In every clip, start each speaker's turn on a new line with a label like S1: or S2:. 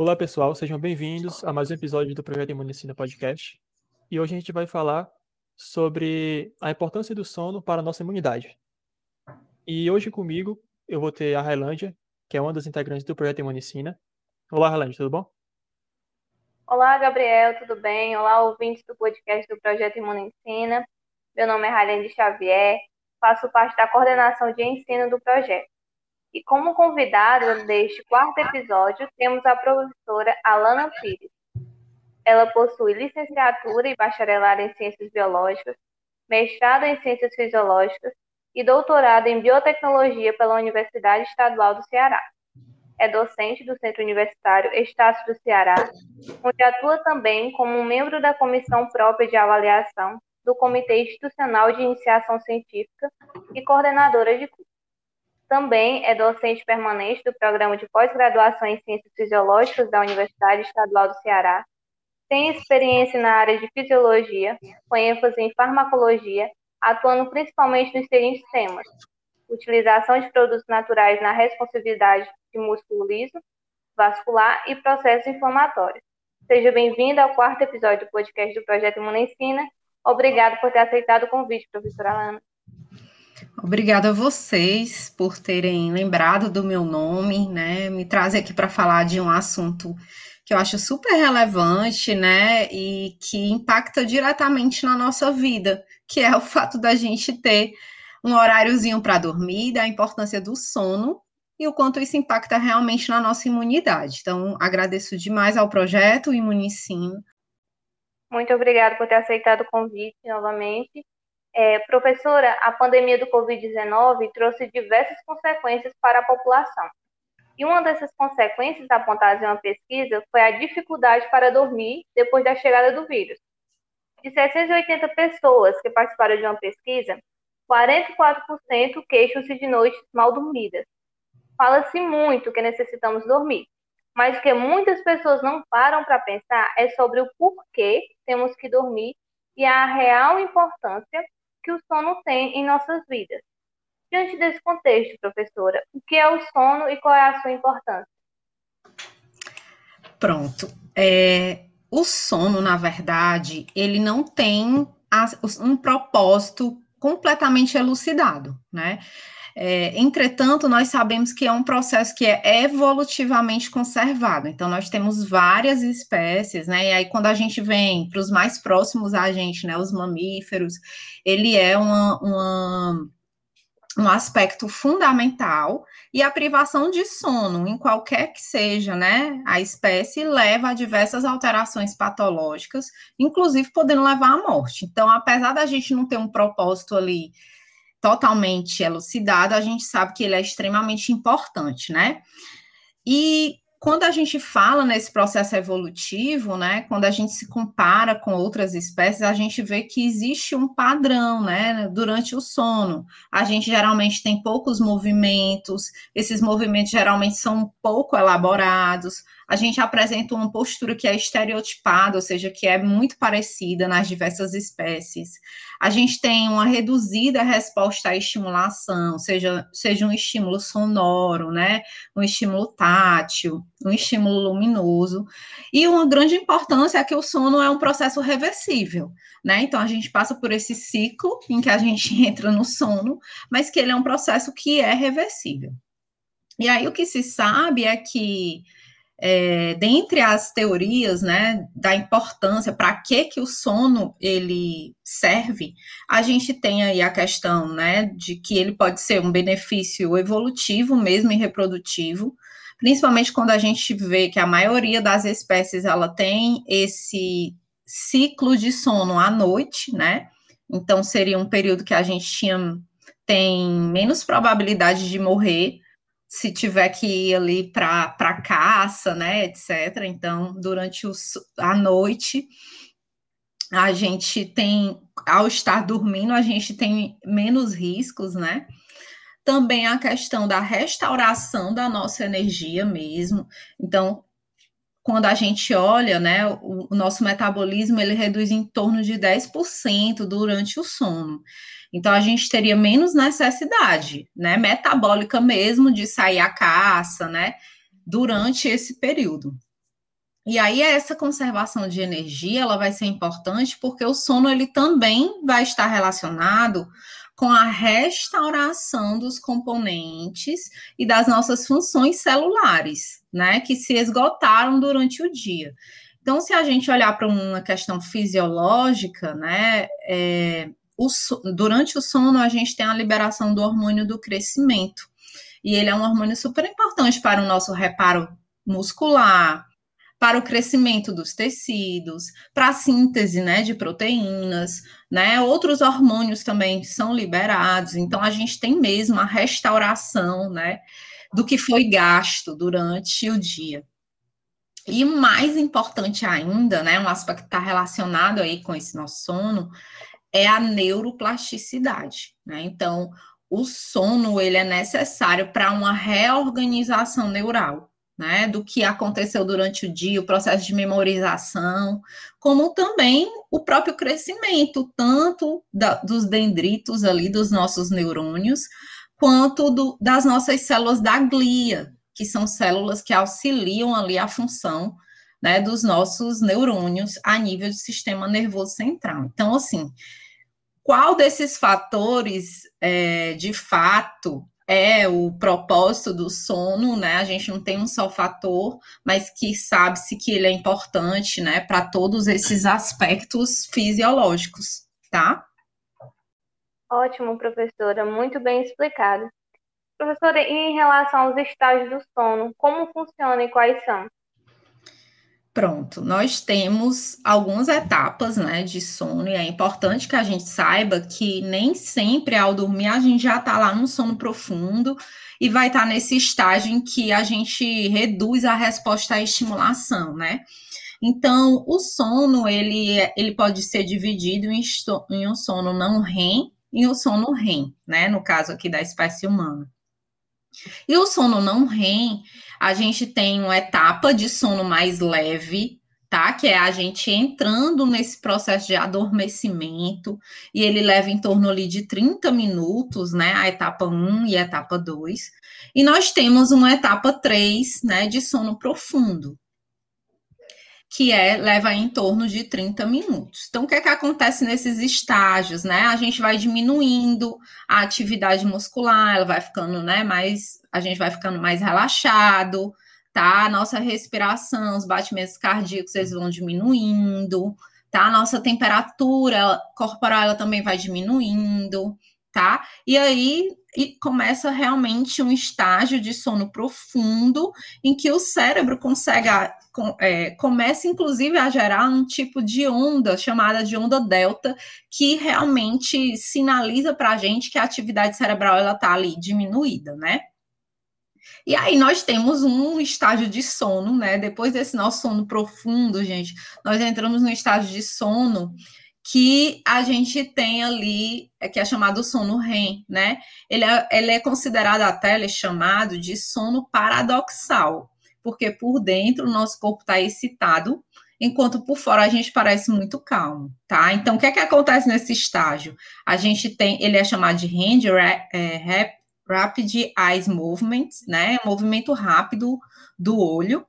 S1: Olá, pessoal, sejam bem-vindos a mais um episódio do Projeto Imunicina Podcast. E hoje a gente vai falar sobre a importância do sono para a nossa imunidade. E hoje comigo eu vou ter a Railândia, que é uma das integrantes do Projeto Imunicina. Olá, Railândia, tudo bom?
S2: Olá, Gabriel, tudo bem? Olá, ouvintes do podcast do Projeto Imunicina. Meu nome é Railândia Xavier, faço parte da coordenação de ensino do projeto. E como convidada deste quarto episódio, temos a professora Alana Pires. Ela possui licenciatura e bacharelado em Ciências Biológicas, mestrado em Ciências Fisiológicas e doutorado em Biotecnologia pela Universidade Estadual do Ceará. É docente do Centro Universitário Estácio do Ceará, onde atua também como membro da Comissão Própria de Avaliação do Comitê Institucional de Iniciação Científica e coordenadora de curso. Também é docente permanente do Programa de Pós-Graduação em Ciências Fisiológicas da Universidade Estadual do Ceará. Tem experiência na área de fisiologia, com ênfase em farmacologia, atuando principalmente nos seguintes temas: utilização de produtos naturais na responsividade de músculo liso, vascular e processos inflamatórios. Seja bem-vindo ao quarto episódio do podcast do Projeto Imunicina. Obrigado por ter aceitado o convite, professora Alana.
S3: Obrigada a vocês por terem lembrado do meu nome, né? Me trazer aqui para falar de um assunto que eu acho super relevante, né? E que impacta diretamente na nossa vida, que é o fato da gente ter um horáriozinho para dormir, da importância do sono e o quanto isso impacta realmente na nossa imunidade. Então, agradeço demais ao projeto Imunicino.
S2: Muito obrigada por ter aceitado o convite novamente. É, professora, a pandemia do Covid-19 trouxe diversas consequências para a população. E uma dessas consequências apontadas em uma pesquisa foi a dificuldade para dormir depois da chegada do vírus. De 680 pessoas que participaram de uma pesquisa, 44% queixam-se de noites mal dormidas. Fala-se muito que necessitamos dormir, mas o que muitas pessoas não param para pensar é sobre o porquê temos que dormir e a real importância que o sono tem em nossas vidas. Diante desse contexto, professora, o que é o sono e qual é a sua importância?
S3: Pronto. É, o sono, na verdade, ele não tem um propósito completamente elucidado, né? É, entretanto, nós sabemos que é um processo que é evolutivamente conservado. Então, nós temos várias espécies, né? E aí, quando a gente vem para os mais próximos a gente, né? Os mamíferos, ele é uma, uma um aspecto fundamental e a privação de sono, em qualquer que seja, né, a espécie, leva a diversas alterações patológicas, inclusive podendo levar à morte. Então, apesar da gente não ter um propósito ali totalmente elucidado, a gente sabe que ele é extremamente importante, né? E quando a gente fala nesse processo evolutivo, né, quando a gente se compara com outras espécies, a gente vê que existe um padrão, né, durante o sono. A gente geralmente tem poucos movimentos, esses movimentos geralmente são pouco elaborados, a gente apresenta uma postura que é estereotipada, ou seja, que é muito parecida nas diversas espécies. A gente tem uma reduzida resposta à estimulação, seja, seja um estímulo sonoro, né, um estímulo tátil, um estímulo luminoso. E uma grande importância é que o sono é um processo reversível, né? Então a gente passa por esse ciclo em que a gente entra no sono, mas que ele é um processo que é reversível. E aí o que se sabe é que é, dentre as teorias, né, da importância para que que o sono ele serve, a gente tem aí a questão, né, de que ele pode ser um benefício evolutivo mesmo e reprodutivo, principalmente quando a gente vê que a maioria das espécies ela tem esse ciclo de sono à noite, né? Então seria um período que a gente tinha tem menos probabilidade de morrer se tiver que ir ali para caça, né, etc. Então, durante os, a noite, a gente tem, ao estar dormindo, a gente tem menos riscos, né? Também a questão da restauração da nossa energia mesmo. Então, quando a gente olha, né, o, o nosso metabolismo, ele reduz em torno de 10% durante o sono. Então a gente teria menos necessidade, né, metabólica mesmo de sair à caça, né, durante esse período. E aí essa conservação de energia, ela vai ser importante porque o sono ele também vai estar relacionado com a restauração dos componentes e das nossas funções celulares, né, que se esgotaram durante o dia. Então, se a gente olhar para uma questão fisiológica, né, é, o, durante o sono a gente tem a liberação do hormônio do crescimento, e ele é um hormônio super importante para o nosso reparo muscular, para o crescimento dos tecidos, para a síntese, né, de proteínas, né? Outros hormônios também são liberados. Então a gente tem mesmo a restauração, né, do que foi gasto durante o dia. E mais importante ainda, né, um aspecto que está relacionado aí com esse nosso sono, é a neuroplasticidade, né? Então, o sono ele é necessário para uma reorganização neural, né? Do que aconteceu durante o dia, o processo de memorização, como também o próprio crescimento, tanto da, dos dendritos ali dos nossos neurônios, quanto do, das nossas células da glia, que são células que auxiliam ali a função né, dos nossos neurônios a nível do sistema nervoso central. Então, assim, qual desses fatores, é, de fato, é o propósito do sono, né? A gente não tem um só fator, mas que sabe-se que ele é importante, né, para todos esses aspectos fisiológicos, tá?
S2: Ótimo, professora, muito bem explicado. Professora, e em relação aos estágios do sono, como funciona e quais são?
S3: Pronto, nós temos algumas etapas, né, de sono, e é importante que a gente saiba que nem sempre ao dormir a gente já está lá no sono profundo e vai estar tá nesse estágio em que a gente reduz a resposta à estimulação, né? Então, o sono, ele, ele pode ser dividido em, em um sono não REM e um sono REM, né, no caso aqui da espécie humana. E o sono não REM, a gente tem uma etapa de sono mais leve, tá? Que é a gente entrando nesse processo de adormecimento, e ele leva em torno ali de 30 minutos, né? A etapa 1 e a etapa 2. E nós temos uma etapa 3, né, de sono profundo, que é leva em torno de 30 minutos. Então, o que é que acontece nesses estágios, né? A gente vai diminuindo a atividade muscular, ela vai ficando, né, mais, a gente vai ficando mais relaxado, tá? A nossa respiração, os batimentos cardíacos, eles vão diminuindo, tá? A nossa temperatura corporal, ela também vai diminuindo, tá? E aí e começa realmente um estágio de sono profundo em que o cérebro consegue é, começa inclusive a gerar um tipo de onda chamada de onda delta que realmente sinaliza para a gente que a atividade cerebral ela está ali diminuída, né? E aí nós temos um estágio de sono, né? Depois desse nosso sono profundo, gente, nós entramos no estágio de sono que a gente tem ali, é que é chamado sono REM, né? Ele é, ele é considerado até, ele é chamado de sono paradoxal, porque por dentro o nosso corpo está excitado, enquanto por fora a gente parece muito calmo, tá? Então, o que é que acontece nesse estágio? A gente tem, ele é chamado de hand é, rapid eyes movement, né? Movimento rápido do olho,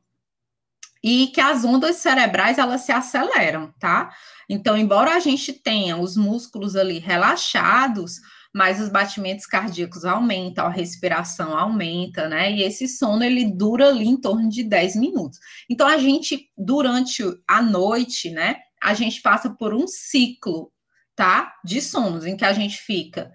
S3: e que as ondas cerebrais elas se aceleram, tá? Então, embora a gente tenha os músculos ali relaxados, mas os batimentos cardíacos aumentam, a respiração aumenta, né? E esse sono ele dura ali em torno de 10 minutos. Então, a gente, durante a noite, né, a gente passa por um ciclo, tá? De sonos, em que a gente fica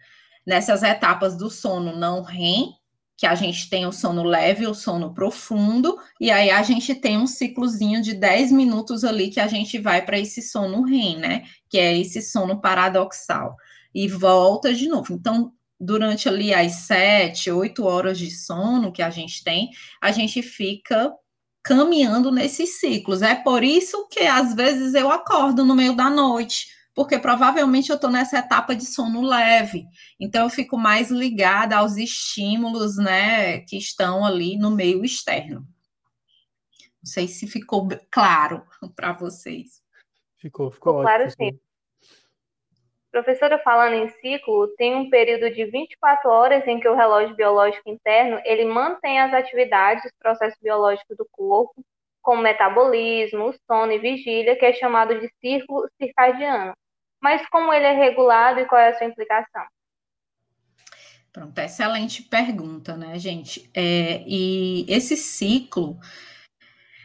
S3: nessas etapas do sono não REM, que a gente tem o sono leve, o sono profundo, e aí a gente tem um ciclozinho de 10 minutos ali que a gente vai para esse sono REM, né? Que é esse sono paradoxal. E volta de novo. Então, durante ali as 7, 8 horas de sono que a gente tem, a gente fica caminhando nesses ciclos. É por isso que às vezes eu acordo no meio da noite porque provavelmente eu estou nessa etapa de sono leve, então eu fico mais ligada aos estímulos, né, que estão ali no meio externo. Não sei se ficou claro para vocês.
S1: Ficou, ficou, ficou
S2: claro sim. Professora, falando em ciclo, tem um período de 24 horas em que o relógio biológico interno ele mantém as atividades, os processos biológicos do corpo, como metabolismo, sono e vigília, que é chamado de círculo circadiano. Mas como ele é regulado e qual é a sua implicação?
S3: Pronto, excelente pergunta, né, gente? É, e esse ciclo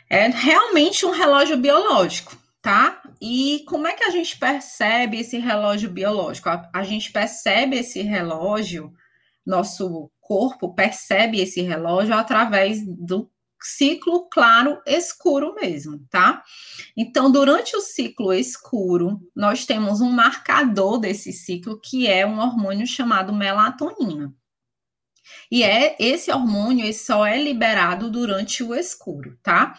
S3: é realmente um relógio biológico, tá? E como é que a gente percebe esse relógio biológico? A, a gente percebe esse relógio, nosso corpo percebe esse relógio através do ciclo claro escuro mesmo, tá? Então, durante o ciclo escuro, nós temos um marcador desse ciclo que é um hormônio chamado melatonina. E é esse hormônio ele só é liberado durante o escuro, tá?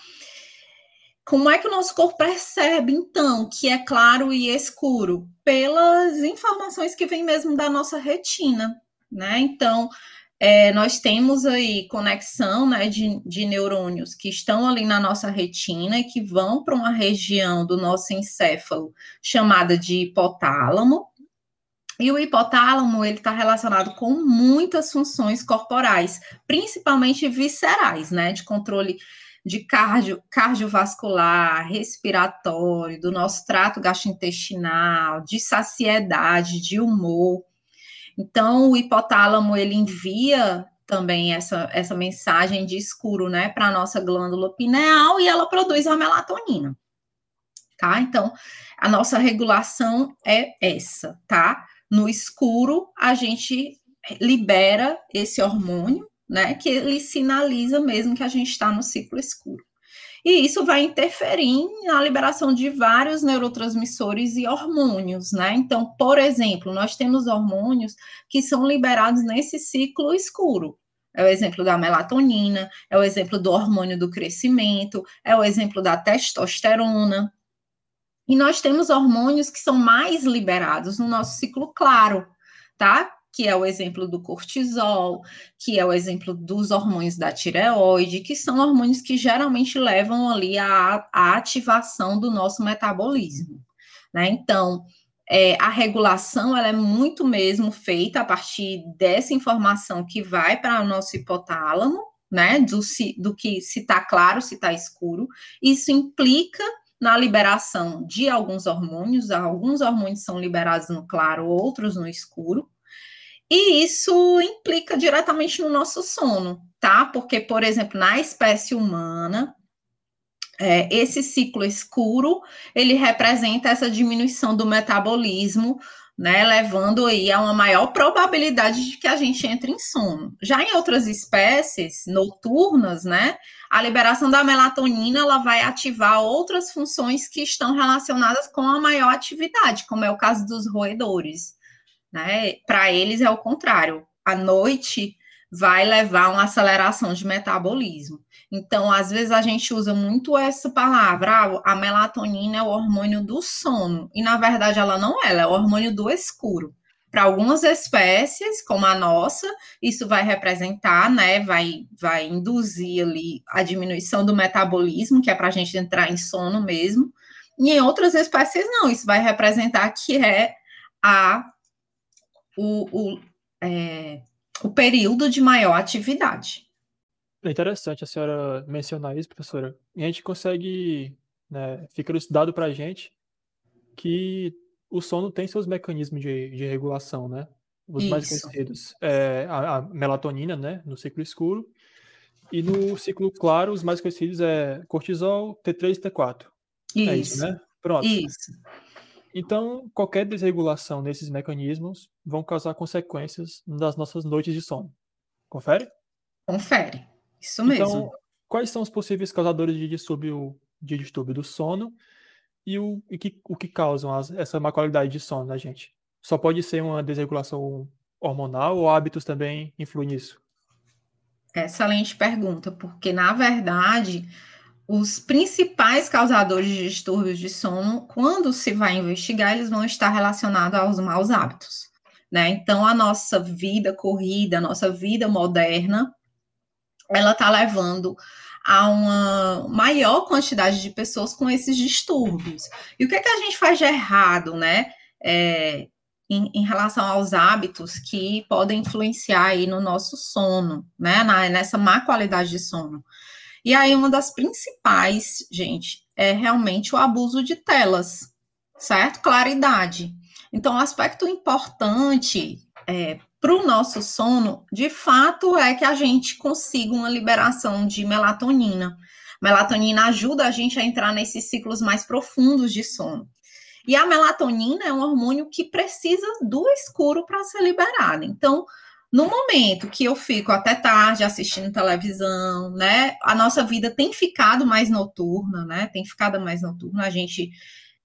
S3: Como é que o nosso corpo percebe, então, que é claro e escuro? Pelas informações que vêm mesmo da nossa retina, né? Então, é, nós temos aí conexão né, de, de neurônios que estão ali na nossa retina e que vão para uma região do nosso encéfalo chamada de hipotálamo. E o hipotálamo ele está relacionado com muitas funções corporais, principalmente viscerais, né? De controle de cardio, cardiovascular, respiratório, do nosso trato gastrointestinal, de saciedade, de humor. Então, o hipotálamo, ele envia também essa, essa mensagem de escuro, né, para a nossa glândula pineal e ela produz a melatonina, tá? Então, a nossa regulação é essa, tá? No escuro, a gente libera esse hormônio, né, que ele sinaliza mesmo que a gente está no ciclo escuro e isso vai interferir na liberação de vários neurotransmissores e hormônios, né? Então, por exemplo, nós temos hormônios que são liberados nesse ciclo escuro. É o exemplo da melatonina, é o exemplo do hormônio do crescimento, é o exemplo da testosterona. E nós temos hormônios que são mais liberados no nosso ciclo claro, tá? Que é o exemplo do cortisol, que é o exemplo dos hormônios da tireoide, que são hormônios que geralmente levam ali à, à ativação do nosso metabolismo. Né? Então, é, a regulação ela é muito mesmo feita a partir dessa informação que vai para o nosso hipotálamo, né? Do, do que se está claro, se está escuro. Isso implica na liberação de alguns hormônios, alguns hormônios são liberados no claro, outros no escuro. E isso implica diretamente no nosso sono, tá? Porque, por exemplo, na espécie humana, é, esse ciclo escuro, ele representa essa diminuição do metabolismo, né, levando aí a uma maior probabilidade de que a gente entre em sono. Já em outras espécies noturnas, né, a liberação da melatonina, ela vai ativar outras funções que estão relacionadas com a maior atividade, como é o caso dos roedores né? Para eles é o contrário. A noite vai levar uma aceleração de metabolismo. Então, às vezes a gente usa muito essa palavra, ah, a melatonina é o hormônio do sono, e na verdade ela não é, ela é o hormônio do escuro. Para algumas espécies, como a nossa, isso vai representar, né, vai, vai induzir ali a diminuição do metabolismo, que é para a gente entrar em sono mesmo. E em outras espécies, não, isso vai representar que é a o, o, é, o período de maior atividade.
S1: É interessante a senhora mencionar isso, professora. E a gente consegue, né, fica elucidado para a gente que o sono tem seus mecanismos de, de regulação, né? Os isso. mais conhecidos é a, a, melatonina, né, no ciclo escuro, e no ciclo claro, os mais conhecidos é cortisol, T3 e T4. Isso. É isso, né? Pronto.
S3: Isso.
S1: Então, qualquer desregulação nesses mecanismos vão causar consequências nas nossas noites de sono. Confere?
S3: Confere. Isso mesmo. Então,
S1: quais são os possíveis causadores de distúrbio, de distúrbio do sono e o, e que, o que causam as, essa má qualidade de sono da gente? Só pode ser uma desregulação hormonal ou hábitos também influem nisso?
S3: Excelente pergunta, porque na verdade os principais causadores de distúrbios de sono, quando se vai investigar, eles vão estar relacionados aos maus hábitos, né? Então, a nossa vida corrida, a nossa vida moderna, ela está levando a uma maior quantidade de pessoas com esses distúrbios. E o que, é que a gente faz de errado, né? É, em, em, relação aos hábitos que podem influenciar aí no nosso sono, né? Na, nessa má qualidade de sono. E aí, uma das principais, gente, é realmente o abuso de telas, certo? Claridade. Então, o aspecto importante é, para o nosso sono, de fato, é que a gente consiga uma liberação de melatonina. Melatonina ajuda a gente a entrar nesses ciclos mais profundos de sono. E a melatonina é um hormônio que precisa do escuro para ser liberado. Então, no momento que eu fico até tarde assistindo televisão, né? A nossa vida tem ficado mais noturna, né? Tem ficado mais noturna. A gente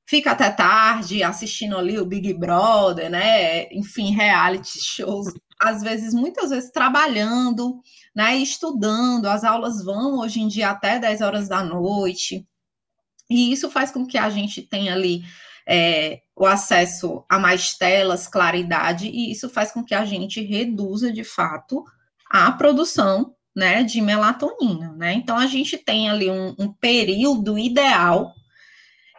S3: fica até tarde assistindo ali o Big Brother, né? Enfim, reality shows. Às vezes, muitas vezes, trabalhando, né? Estudando. As aulas vão hoje em dia até 10 horas da noite. E isso faz com que a gente tenha ali é, o acesso a mais telas, claridade, e isso faz com que a gente reduza, de fato, a produção né, de melatonina. Né? Então, a gente tem ali um, um período ideal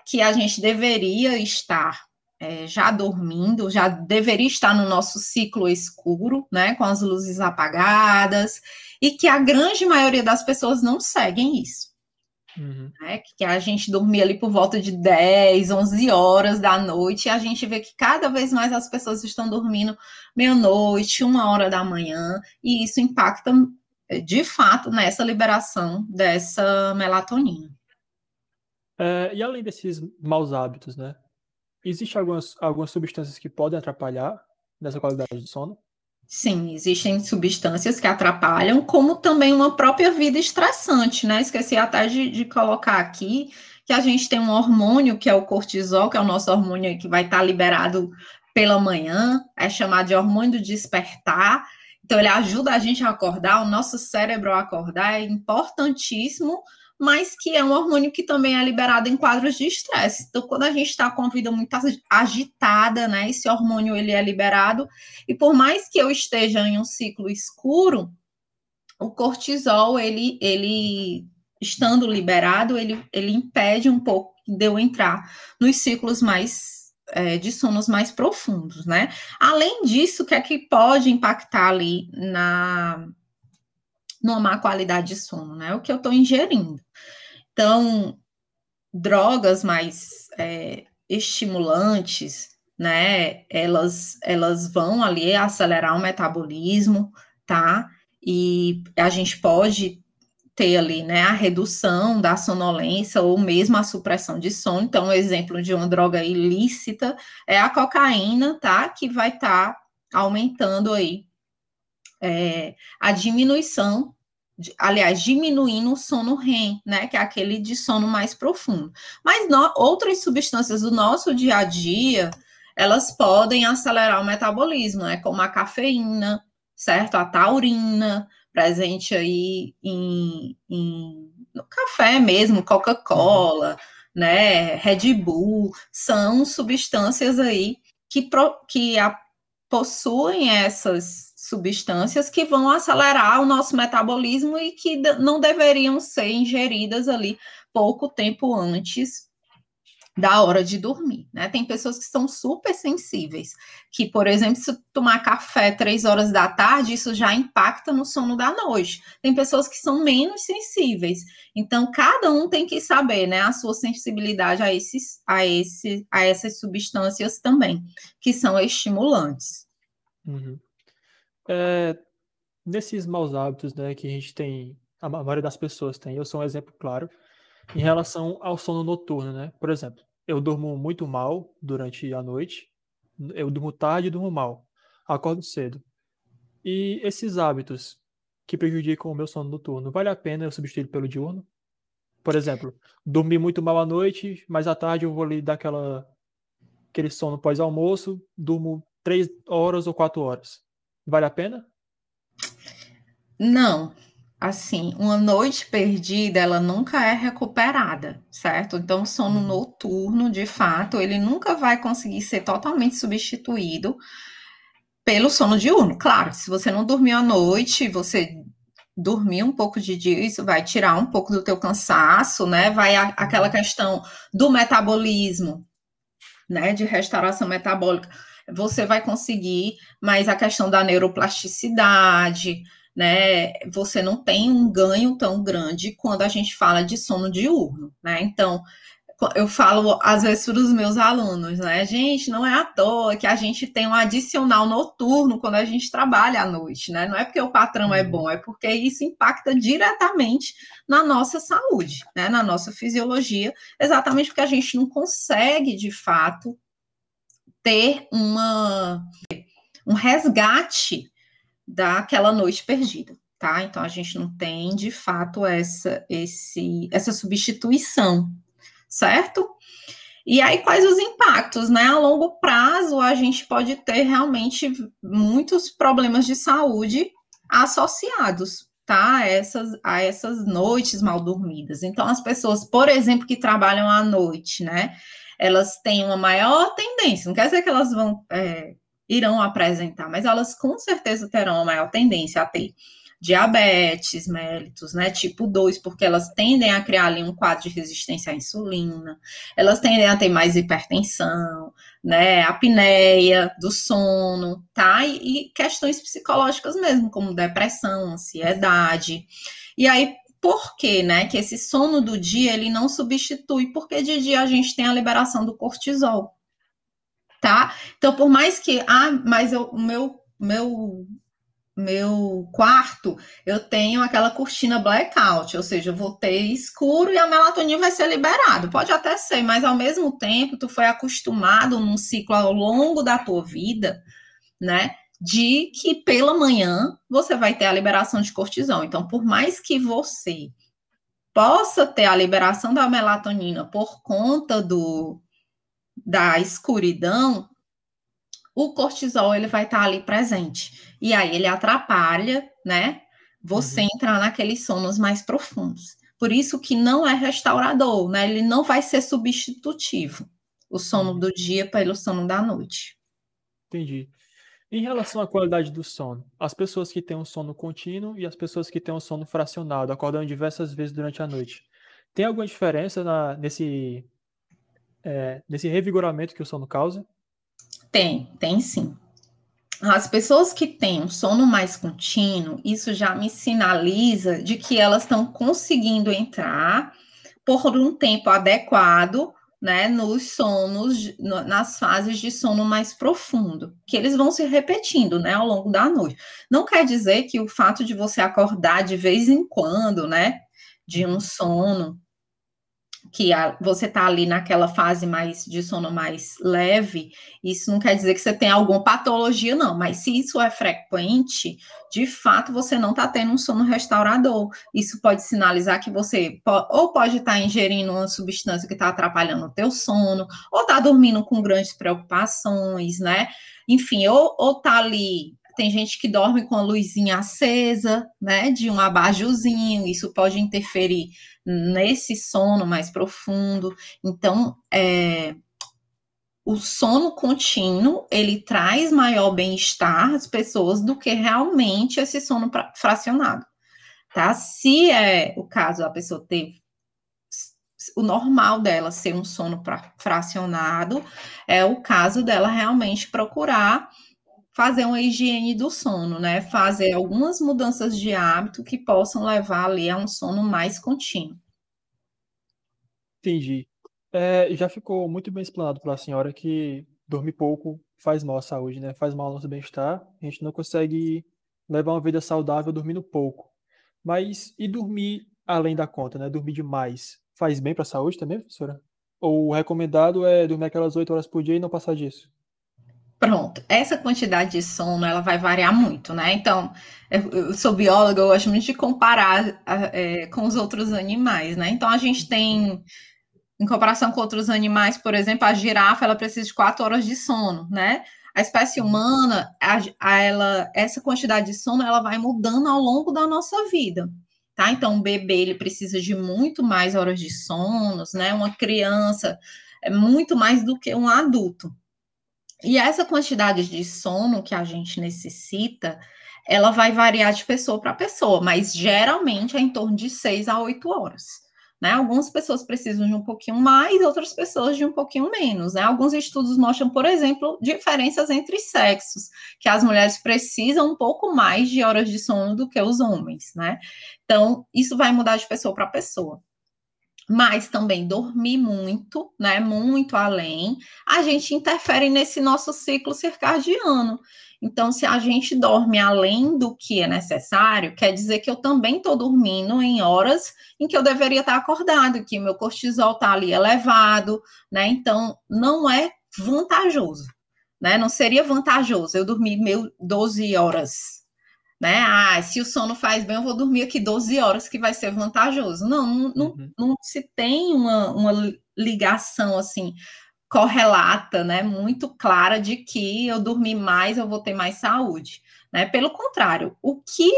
S3: que a gente deveria estar é, já dormindo, já deveria estar no nosso ciclo escuro, né, com as luzes apagadas, e que a grande maioria das pessoas não seguem isso. Uhum. Né, que a gente dormia ali por volta de 10, 11 horas da noite, e a gente vê que cada vez mais as pessoas estão dormindo meia-noite, uma hora da manhã, e isso impacta de fato nessa liberação dessa melatonina.
S1: É, e além desses maus hábitos, né? Existem algumas, algumas substâncias que podem atrapalhar nessa qualidade do sono?
S3: Sim, existem substâncias que atrapalham, como também uma própria vida estressante, né? Esqueci até de, de colocar aqui que a gente tem um hormônio, que é o cortisol, que é o nosso hormônio que vai estar liberado pela manhã, é chamado de hormônio do despertar. Então, ele ajuda a gente a acordar, o nosso cérebro a acordar, é importantíssimo mas que é um hormônio que também é liberado em quadros de estresse. Então, quando a gente está com a vida muito agitada, né, esse hormônio ele é liberado, e por mais que eu esteja em um ciclo escuro, o cortisol, ele, ele estando liberado, ele, ele impede um pouco de eu entrar nos ciclos mais é, de sonos mais profundos, né? Além disso, o que é que pode impactar ali na numa má qualidade de sono, né? O que eu estou ingerindo. Então, drogas mais é, estimulantes, né? Elas, elas vão ali acelerar o metabolismo, tá? E a gente pode ter ali, né, a redução da sonolência ou mesmo a supressão de sono. Então, um exemplo de uma droga ilícita é a cocaína, tá? Que vai estar tá aumentando aí é, a diminuição aliás, diminuindo o sono REM, né, que é aquele de sono mais profundo. Mas no, outras substâncias do nosso dia a dia, elas podem acelerar o metabolismo, né, como a cafeína, certo? A taurina, presente aí em, em no café mesmo, Coca-Cola, né, Red Bull, são substâncias aí que, pro, que a, possuem essas substâncias que vão acelerar o nosso metabolismo e que não deveriam ser ingeridas ali pouco tempo antes da hora de dormir, né? Tem pessoas que são super sensíveis, que, por exemplo, se tomar café três horas da tarde, isso já impacta no sono da noite. Tem pessoas que são menos sensíveis. Então, cada um tem que saber, né, a sua sensibilidade a esses, a esse, a essas substâncias também, que são estimulantes.
S1: Uhum. É, nesses maus hábitos, né, que a gente tem, a maioria das pessoas tem, eu sou um exemplo claro, em relação ao sono noturno, né? Por exemplo, eu durmo muito mal durante a noite, eu durmo tarde e durmo mal, acordo cedo. E esses hábitos que prejudicam o meu sono noturno, vale a pena eu substituir pelo diurno? Por exemplo, dormir muito mal à noite, mas à tarde eu vou ali dar aquela, aquele sono pós-almoço, durmo três horas ou quatro horas. Vale a pena?
S3: Não. Assim, uma noite perdida, ela nunca é recuperada, certo? Então, o sono uhum. noturno, de fato, ele nunca vai conseguir ser totalmente substituído pelo sono diurno. Claro, se você não dormiu à noite, você dormir um pouco de dia, isso vai tirar um pouco do teu cansaço, né? Vai a, aquela uhum. questão do metabolismo, né? De restauração metabólica você vai conseguir, mas a questão da neuroplasticidade, né, você não tem um ganho tão grande quando a gente fala de sono diurno, né? Então, eu falo às vezes para os meus alunos, né? Gente, não é à toa que a gente tem um adicional noturno quando a gente trabalha à noite, né? Não é porque o patrão é uhum. bom, é porque isso impacta diretamente na nossa saúde, né? Na nossa fisiologia, exatamente porque a gente não consegue, de fato, ter uma um resgate daquela noite perdida, tá? Então a gente não tem de fato essa esse essa substituição, certo? E aí, quais os impactos, né? A longo prazo, a gente pode ter realmente muitos problemas de saúde associados, tá? A essas, a essas noites mal dormidas. Então, as pessoas, por exemplo, que trabalham à noite, né? Elas têm uma maior tendência, não quer dizer que elas vão, é, irão apresentar, mas elas com certeza terão uma maior tendência a ter diabetes mellitus, né, tipo 2, porque elas tendem a criar ali um quadro de resistência à insulina, elas tendem a ter mais hipertensão, né, apneia do sono, tá? E, e questões psicológicas mesmo, como depressão, ansiedade. E aí, por que, né, que esse sono do dia ele não substitui? Porque de dia a gente tem a liberação do cortisol, tá? Então, por mais que, ah, mas o meu, meu meu quarto, eu tenho aquela cortina blackout, ou seja, eu vou ter escuro e a melatonina vai ser liberada. Pode até ser, mas ao mesmo tempo tu foi acostumado num ciclo ao longo da tua vida, né, de que pela manhã você vai ter a liberação de cortisol. Então, por mais que você possa ter a liberação da melatonina por conta do da escuridão, o cortisol ele vai estar ali presente. E aí ele atrapalha, né? Você uhum. entrar naqueles sonos mais profundos. Por isso que não é restaurador, né? Ele não vai ser substitutivo. O sono uhum. do dia pelo sono da noite.
S1: Entendi. Em relação à qualidade do sono, as pessoas que têm um sono contínuo e as pessoas que têm um sono fracionado, acordando diversas vezes durante a noite, tem alguma diferença na, nesse, é, nesse revigoramento que o sono causa?
S3: Tem, tem sim. As pessoas que têm um sono mais contínuo, isso já me sinaliza de que elas estão conseguindo entrar por um tempo adequado, né, nos sonos, nas fases de sono mais profundo, que eles vão se repetindo, né, ao longo da noite. Não quer dizer que o fato de você acordar de vez em quando, né, de um sono que a, você está ali naquela fase mais de sono mais leve, isso não quer dizer que você tem alguma patologia, não, mas se isso é frequente, de fato você não está tendo um sono restaurador. Isso pode sinalizar que você ou pode estar tá ingerindo uma substância que está atrapalhando o teu sono, ou está dormindo com grandes preocupações, né? Enfim, ou, ou tá ali tem gente que dorme com a luzinha acesa, né, de um abajurzinho, isso pode interferir nesse sono mais profundo. Então, é, o sono contínuo, ele traz maior bem-estar às pessoas do que realmente esse sono fracionado, tá? Se é o caso a pessoa ter o normal dela ser um sono fracionado, é o caso dela realmente procurar fazer uma higiene do sono, né? Fazer algumas mudanças de hábito que possam levar ali a um sono mais contínuo.
S1: Entendi. É, já ficou muito bem explanado pela senhora que dormir pouco faz mal à saúde, né? Faz mal ao nosso bem-estar. A gente não consegue levar uma vida saudável dormindo pouco. Mas e dormir além da conta, né? Dormir demais faz bem para a saúde também, professora? Ou o recomendado é dormir aquelas 8 horas por dia e não passar disso?
S3: Pronto, essa quantidade de sono ela vai variar muito, né? Então, eu, sou bióloga, eu gosto muito de comparar é, com os outros animais, né? Então, a gente tem, em comparação com outros animais, por exemplo, a girafa ela precisa de quatro horas de sono, né? A espécie humana, a, a ela, essa quantidade de sono ela vai mudando ao longo da nossa vida, tá? Então, um bebê ele precisa de muito mais horas de sonos, né? Uma criança é muito mais do que um adulto. E essa quantidade de sono que a gente necessita, ela vai variar de pessoa para pessoa, mas geralmente é em torno de 6 a 8 horas. Né? Algumas pessoas precisam de um pouquinho mais, outras pessoas de um pouquinho menos. Né? Alguns estudos mostram, por exemplo, diferenças entre sexos, que as mulheres precisam um pouco mais de horas de sono do que os homens. Né? Então, isso vai mudar de pessoa para pessoa mas também dormir muito, né, muito além, a gente interfere nesse nosso ciclo circadiano. Então, se a gente dorme além do que é necessário, quer dizer que eu também estou dormindo em horas em que eu deveria estar acordado, que meu cortisol está ali elevado, né? Então, não é vantajoso, né? Não seria vantajoso eu dormir meu 12 horas, né? Ah, se o sono faz bem, eu vou dormir aqui 12 horas, que vai ser vantajoso. Não, não, uhum. não, não se tem uma, uma ligação assim correlata, né, muito clara de que eu dormir mais, eu vou ter mais saúde, né? Pelo contrário, o que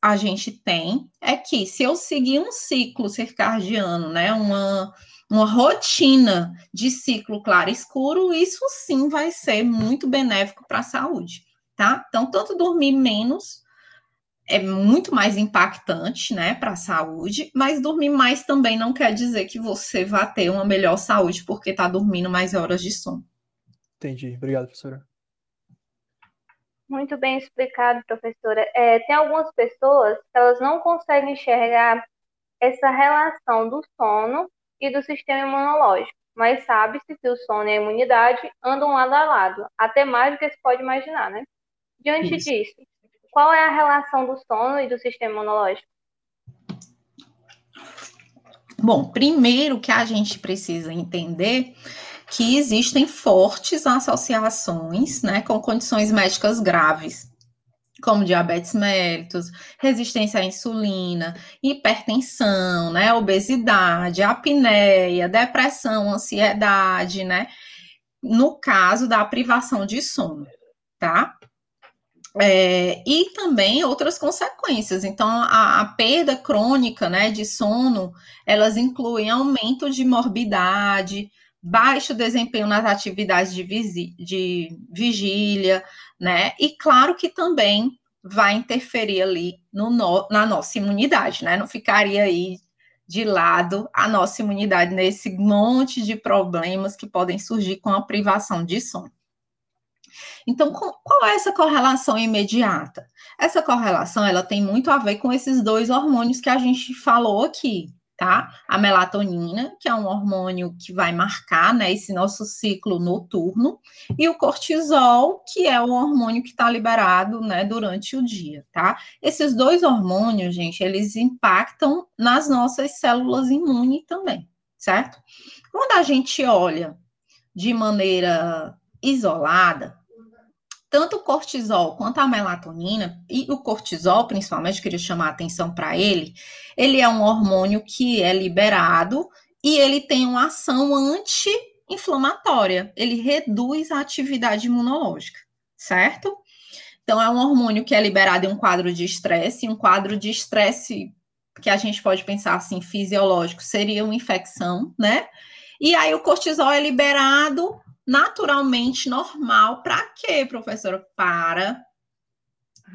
S3: a gente tem é que se eu seguir um ciclo circadiano, né, uma uma rotina de ciclo claro escuro, isso sim vai ser muito benéfico para a saúde, tá? Então, tanto dormir menos é muito mais impactante, né, para a saúde, mas dormir mais também não quer dizer que você vá ter uma melhor saúde porque está dormindo mais horas de sono.
S1: Entendi. Obrigado, professora.
S2: Muito bem explicado, professora. É, tem algumas pessoas que elas não conseguem enxergar essa relação do sono e do sistema imunológico, mas sabe-se que o sono e a imunidade andam lado a lado, até mais do que se pode imaginar, né? Diante Isso. disso, qual é a relação do sono e do sistema imunológico?
S3: Bom, primeiro que a gente precisa entender que existem fortes associações, né, com condições médicas graves, como diabetes mellitus, resistência à insulina, hipertensão, né, obesidade, apneia, depressão, ansiedade, né, no caso da privação de sono, tá? É, e também outras consequências. Então, a, a, perda crônica né, de sono, elas incluem aumento de morbidade, baixo desempenho nas atividades de, de vigília, né? E claro que também vai interferir ali no, no, na nossa imunidade, né? Não ficaria aí de lado a nossa imunidade nesse monte de problemas que podem surgir com a privação de sono. Então, qual é essa correlação imediata? Essa correlação, ela tem muito a ver com esses dois hormônios que a gente falou aqui, tá? A melatonina, que é um hormônio que vai marcar, né, esse nosso ciclo noturno, e o cortisol, que é o hormônio que está liberado, né, durante o dia, tá? Esses dois hormônios, gente, eles impactam nas nossas células imunes também, certo? Quando a gente olha de maneira isolada, tanto o cortisol quanto a melatonina, e o cortisol, principalmente, queria chamar a atenção para ele, ele é um hormônio que é liberado e ele tem uma ação anti-inflamatória, ele reduz a atividade imunológica, certo? Então, é um hormônio que é liberado em um quadro de estresse, um quadro de estresse que a gente pode pensar assim, fisiológico, seria uma infecção, né? E aí o cortisol é liberado naturalmente normal. Para quê, professora? Para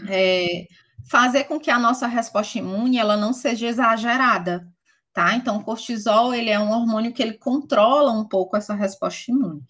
S3: é, fazer com que a nossa resposta imune ela não seja exagerada, tá? Então, o cortisol ele é um hormônio que ele controla um pouco essa resposta imune.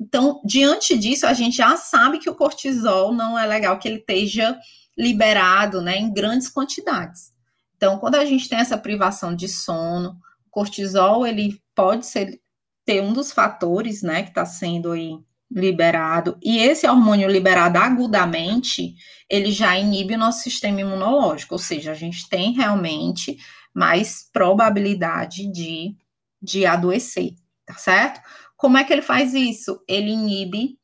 S3: Então, diante disso, a gente já sabe que o cortisol não é legal que ele esteja liberado, né, em grandes quantidades. Então, quando a gente tem essa privação de sono, o cortisol ele pode ser ter um dos fatores, né, que está sendo aí liberado, e esse hormônio liberado agudamente, ele já inibe o nosso sistema imunológico, ou seja, a gente tem realmente mais probabilidade de, de adoecer, tá certo? Como é que ele faz isso? Ele inibe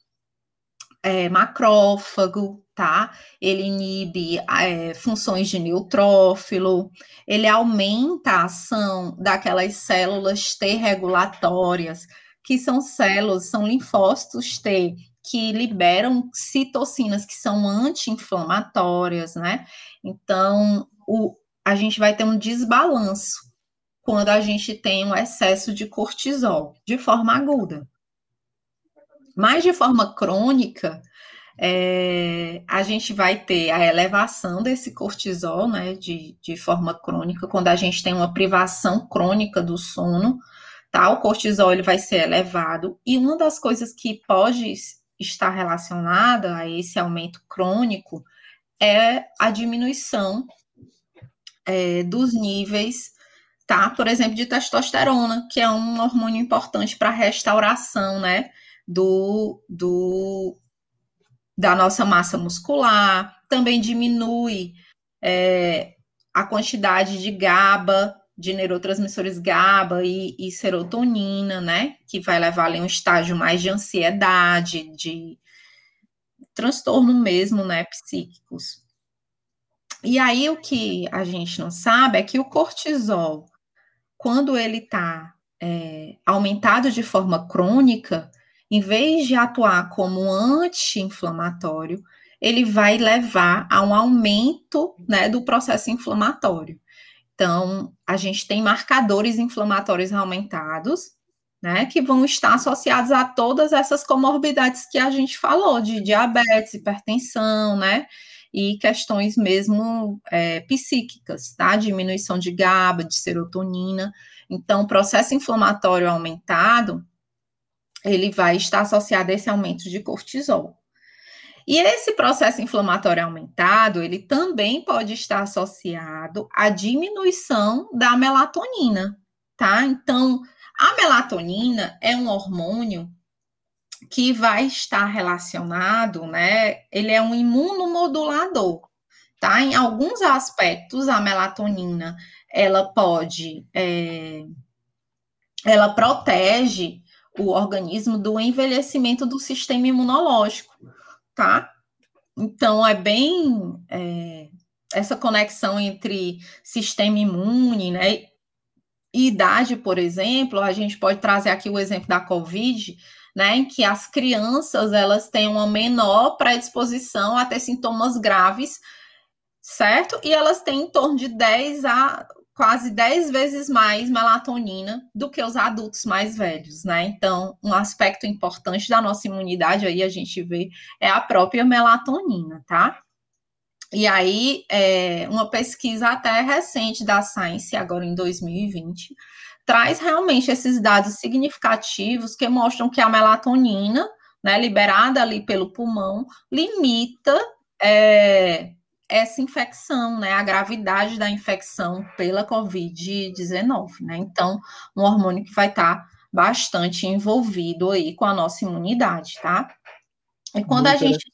S3: é, macrófago, tá? Ele inibe é, funções de neutrófilo, ele aumenta a ação daquelas células T regulatórias, que são células, são linfócitos T, que liberam citocinas que são anti-inflamatórias, né? Então, o, a gente vai ter um desbalanço quando a gente tem um excesso de cortisol, de forma aguda. Mas de forma crônica, é, a gente vai ter a elevação desse cortisol, né, de, de forma crônica, quando a gente tem uma privação crônica do sono, tá? O cortisol ele vai ser elevado, e uma das coisas que pode estar relacionada a esse aumento crônico é a diminuição é, dos níveis, tá? Por exemplo, de testosterona, que é um hormônio importante para restauração, né? Do, do, da nossa massa muscular, também diminui é, a quantidade de GABA, de neurotransmissores GABA e, e, serotonina, né? Que vai levar ali um estágio mais de ansiedade, de transtorno mesmo, né? Psíquicos. E aí o que a gente não sabe é que o cortisol, quando ele está é, aumentado de forma crônica, em vez de atuar como anti-inflamatório, ele vai levar a um aumento né, do processo inflamatório. Então, a gente tem marcadores inflamatórios aumentados, né, que vão estar associados a todas essas comorbidades que a gente falou, de diabetes, hipertensão, né, e questões mesmo é, psíquicas, tá, diminuição de GABA, de serotonina. Então, o processo inflamatório aumentado, ele vai estar associado a esse aumento de cortisol. E esse processo inflamatório aumentado, ele também pode estar associado à diminuição da melatonina, tá? Então, a melatonina é um hormônio que vai estar relacionado, né? Ele é um imunomodulador, tá? Em alguns aspectos, a melatonina, ela pode, é, ela protege o organismo do envelhecimento do sistema imunológico, tá? Então, é bem é, essa conexão entre sistema imune, né? E idade, por exemplo, a gente pode trazer aqui o exemplo da Covid, né? Em que as crianças elas têm uma menor predisposição a ter sintomas graves, certo? E elas têm em torno de 10 a quase 10 vezes mais melatonina do que os adultos mais velhos, né? Então, um aspecto importante da nossa imunidade aí a gente vê é a própria melatonina, tá? E aí, é, uma pesquisa até recente da Science, agora em 2020, traz realmente esses dados significativos que mostram que a melatonina, né, liberada ali pelo pulmão, limita é, essa infecção, né, a gravidade da infecção pela Covid-19, né? Então, um hormônio que vai estar tá bastante envolvido aí com a nossa imunidade, tá? E quando muito a gente.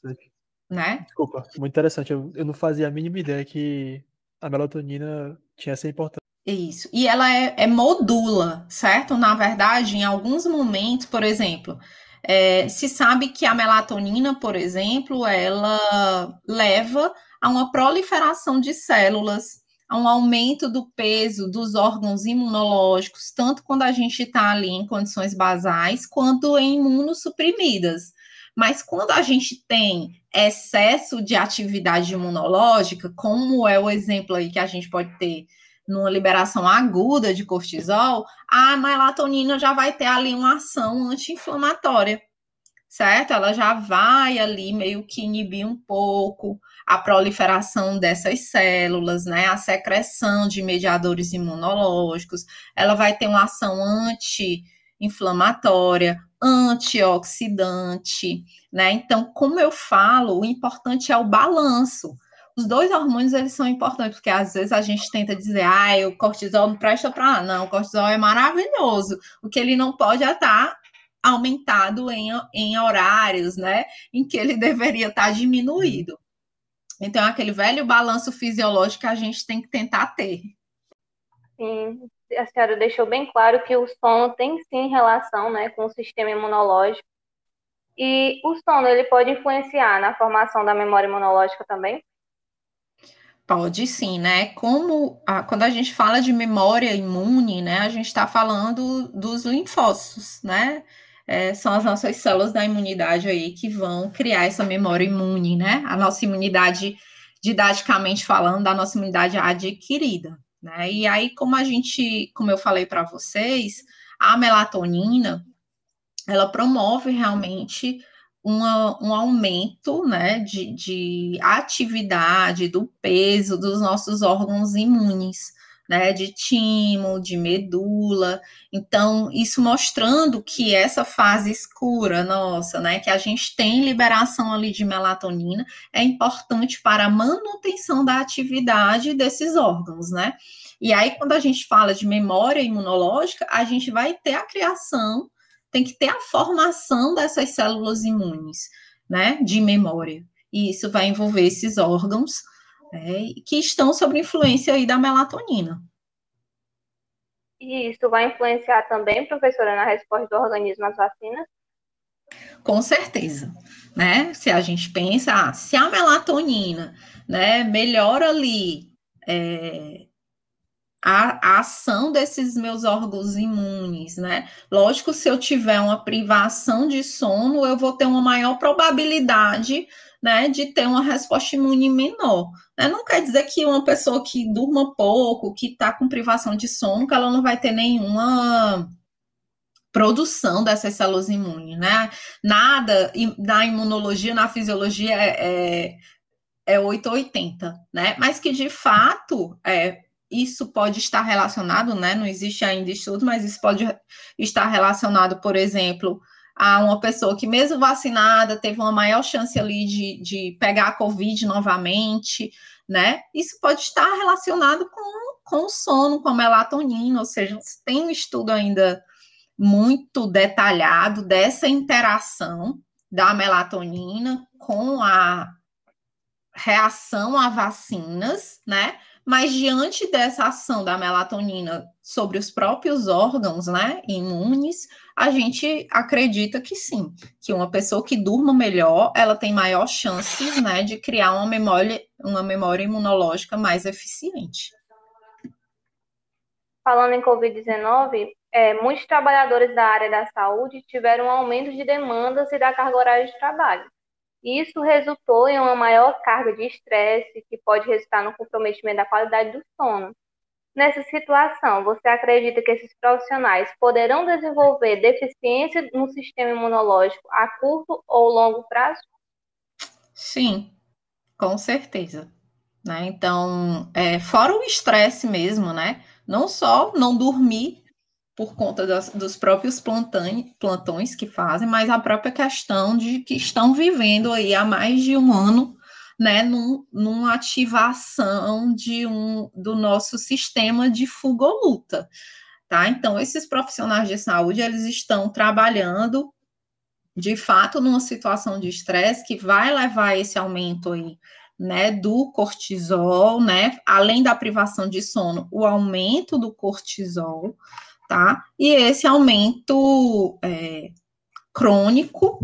S3: Né?
S1: Desculpa, muito interessante. Eu, eu não fazia a mínima ideia que a melatonina tinha essa importância.
S3: Isso. E ela é, é modula, certo? Na verdade, em alguns momentos, por exemplo, é, se sabe que a melatonina, por exemplo, ela leva a uma proliferação de células, a um aumento do peso dos órgãos imunológicos, tanto quando a gente está ali em condições basais, quanto em imunossuprimidas. Mas quando a gente tem excesso de atividade imunológica, como é o exemplo aí que a gente pode ter numa liberação aguda de cortisol, a melatonina já vai ter ali uma ação anti-inflamatória, certo? Ela já vai ali meio que inibir um pouco a proliferação dessas células, né, a secreção de mediadores imunológicos, ela vai ter uma ação anti-inflamatória, antioxidante, né? Então, como eu falo, o importante é o balanço. Os dois hormônios eles são importantes, porque às vezes a gente tenta dizer, ah, o cortisol não presta para não, o cortisol é maravilhoso. O que ele não pode é estar tá aumentado em, em horários, né, em que ele deveria estar tá diminuído. Então, é aquele velho balanço fisiológico que a gente tem que tentar ter.
S2: Sim, a senhora deixou bem claro que o sono tem sim relação né, com o sistema imunológico. E o sono ele pode influenciar na formação da memória imunológica também?
S3: Pode sim, né? Como a, quando a gente fala de memória imune, né, a gente está falando dos linfócitos, né? É, são as nossas células da imunidade aí que vão criar essa memória imune, né? A nossa imunidade, didaticamente falando, da nossa imunidade adquirida, né? E aí, como a gente, como eu falei para vocês, a melatonina, ela promove realmente uma, um aumento né, de, de atividade, do peso dos nossos órgãos imunes né, de timo, de medula. Então, isso mostrando que essa fase escura nossa, né, que a gente tem liberação ali de melatonina, é importante para a manutenção da atividade desses órgãos, né? E aí, quando a gente fala de memória imunológica, a gente vai ter a criação, tem que ter a formação dessas células imunes, né, de memória. E isso vai envolver esses órgãos é, que estão sob influência aí da melatonina.
S2: E isso vai influenciar também, professora, na resposta do organismo às vacinas?
S3: Com certeza, né? Se a gente pensa, ah, se a melatonina, né, melhora ali é, a, a, ação desses meus órgãos imunes, né? Lógico, se eu tiver uma privação de sono, eu vou ter uma maior probabilidade né, de ter uma resposta imune menor. Né? Não quer dizer que uma pessoa que durma pouco, que está com privação de sono, que ela não vai ter nenhuma produção dessas células imunes, né? Nada na imunologia, na fisiologia é, é, é 8 ou 80, né? Mas que de fato é, isso pode estar relacionado, né? Não existe ainda estudo, mas isso pode estar relacionado, por exemplo, a uma pessoa que, mesmo vacinada, teve uma maior chance ali de, de pegar a Covid novamente, né? Isso pode estar relacionado com, com o sono, com a melatonina, ou seja, tem um estudo ainda muito detalhado dessa interação da melatonina com a reação a vacinas, né? Mas diante dessa ação da melatonina sobre os próprios órgãos, né, imunes, a gente acredita que sim, que uma pessoa que durma melhor, ela tem maior chances, né, de criar uma memória, uma memória imunológica mais eficiente.
S2: Falando em Covid-19, é, muitos trabalhadores da área da saúde tiveram um aumento de demandas e da carga horária de trabalho. Isso resultou em uma maior carga de estresse, que pode resultar no comprometimento da qualidade do sono. Nessa situação, você acredita que esses profissionais poderão desenvolver deficiência no sistema imunológico a curto ou longo prazo?
S3: Sim, com certeza. Né? Então, é, fora o estresse mesmo, né? Não só não dormir por conta das, dos próprios plantões, plantões que fazem, mas a própria questão de que estão vivendo aí há mais de um ano né, num, numa ativação de um, do nosso sistema de fuga ou luta, tá? Então, esses profissionais de saúde, eles estão trabalhando, de fato, numa situação de estresse que vai levar esse aumento aí, né, do cortisol, né, além da privação de sono, o aumento do cortisol, tá? E esse aumento é, crônico